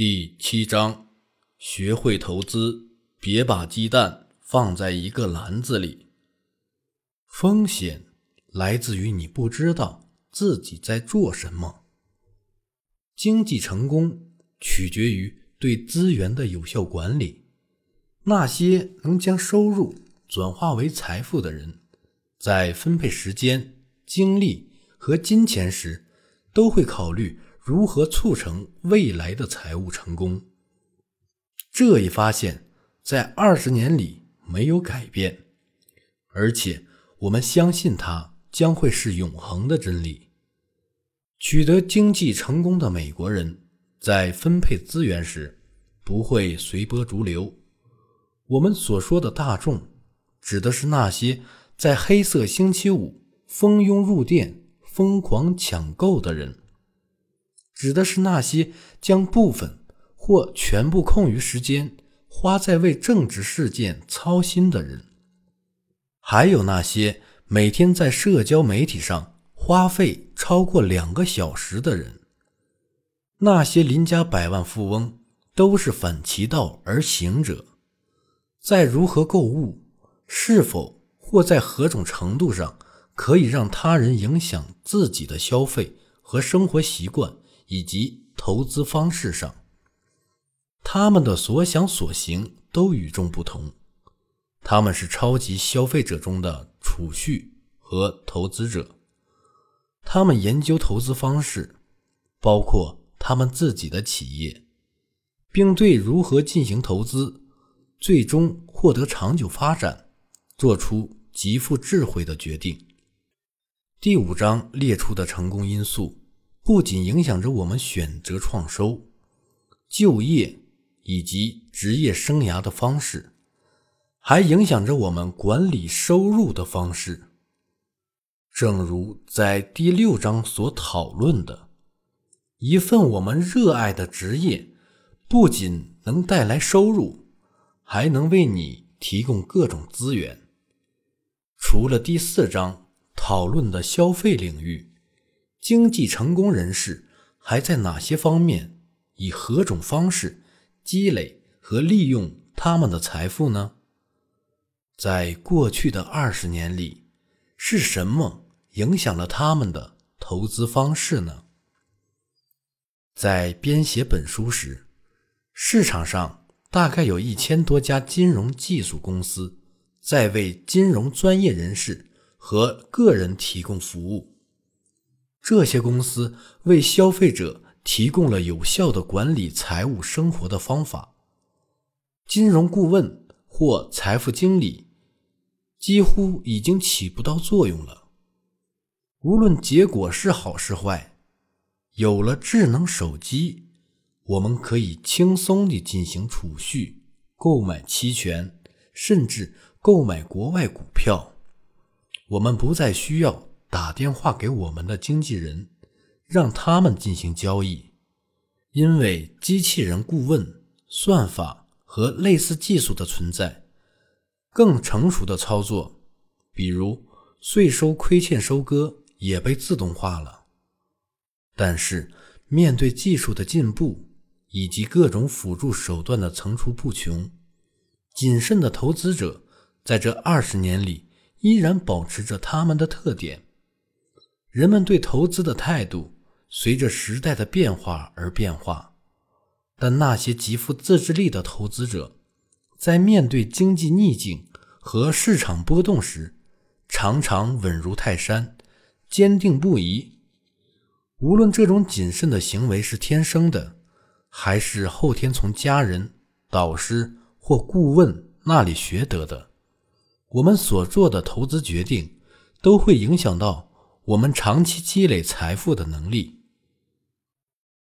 第七章：学会投资，别把鸡蛋放在一个篮子里。风险来自于你不知道自己在做什么。经济成功取决于对资源的有效管理。那些能将收入转化为财富的人，在分配时间、精力和金钱时，都会考虑。如何促成未来的财务成功？这一发现，在二十年里没有改变，而且我们相信它将会是永恒的真理。取得经济成功的美国人，在分配资源时不会随波逐流。我们所说的大众，指的是那些在黑色星期五蜂拥入店、疯狂抢购的人。指的是那些将部分或全部空余时间花在为政治事件操心的人，还有那些每天在社交媒体上花费超过两个小时的人。那些邻家百万富翁都是反其道而行者，在如何购物、是否或在何种程度上可以让他人影响自己的消费和生活习惯。以及投资方式上，他们的所想所行都与众不同。他们是超级消费者中的储蓄和投资者。他们研究投资方式，包括他们自己的企业，并对如何进行投资，最终获得长久发展，做出极富智慧的决定。第五章列出的成功因素。不仅影响着我们选择创收、就业以及职业生涯的方式，还影响着我们管理收入的方式。正如在第六章所讨论的，一份我们热爱的职业，不仅能带来收入，还能为你提供各种资源。除了第四章讨论的消费领域。经济成功人士还在哪些方面以何种方式积累和利用他们的财富呢？在过去的二十年里，是什么影响了他们的投资方式呢？在编写本书时，市场上大概有一千多家金融技术公司在为金融专业人士和个人提供服务。这些公司为消费者提供了有效的管理财务生活的方法。金融顾问或财富经理几乎已经起不到作用了。无论结果是好是坏，有了智能手机，我们可以轻松地进行储蓄、购买期权，甚至购买国外股票。我们不再需要。打电话给我们的经纪人，让他们进行交易，因为机器人顾问、算法和类似技术的存在，更成熟的操作，比如税收亏欠收割也被自动化了。但是，面对技术的进步以及各种辅助手段的层出不穷，谨慎的投资者在这二十年里依然保持着他们的特点。人们对投资的态度随着时代的变化而变化，但那些极富自制力的投资者，在面对经济逆境和市场波动时，常常稳如泰山，坚定不移。无论这种谨慎的行为是天生的，还是后天从家人、导师或顾问那里学得的，我们所做的投资决定都会影响到。我们长期积累财富的能力。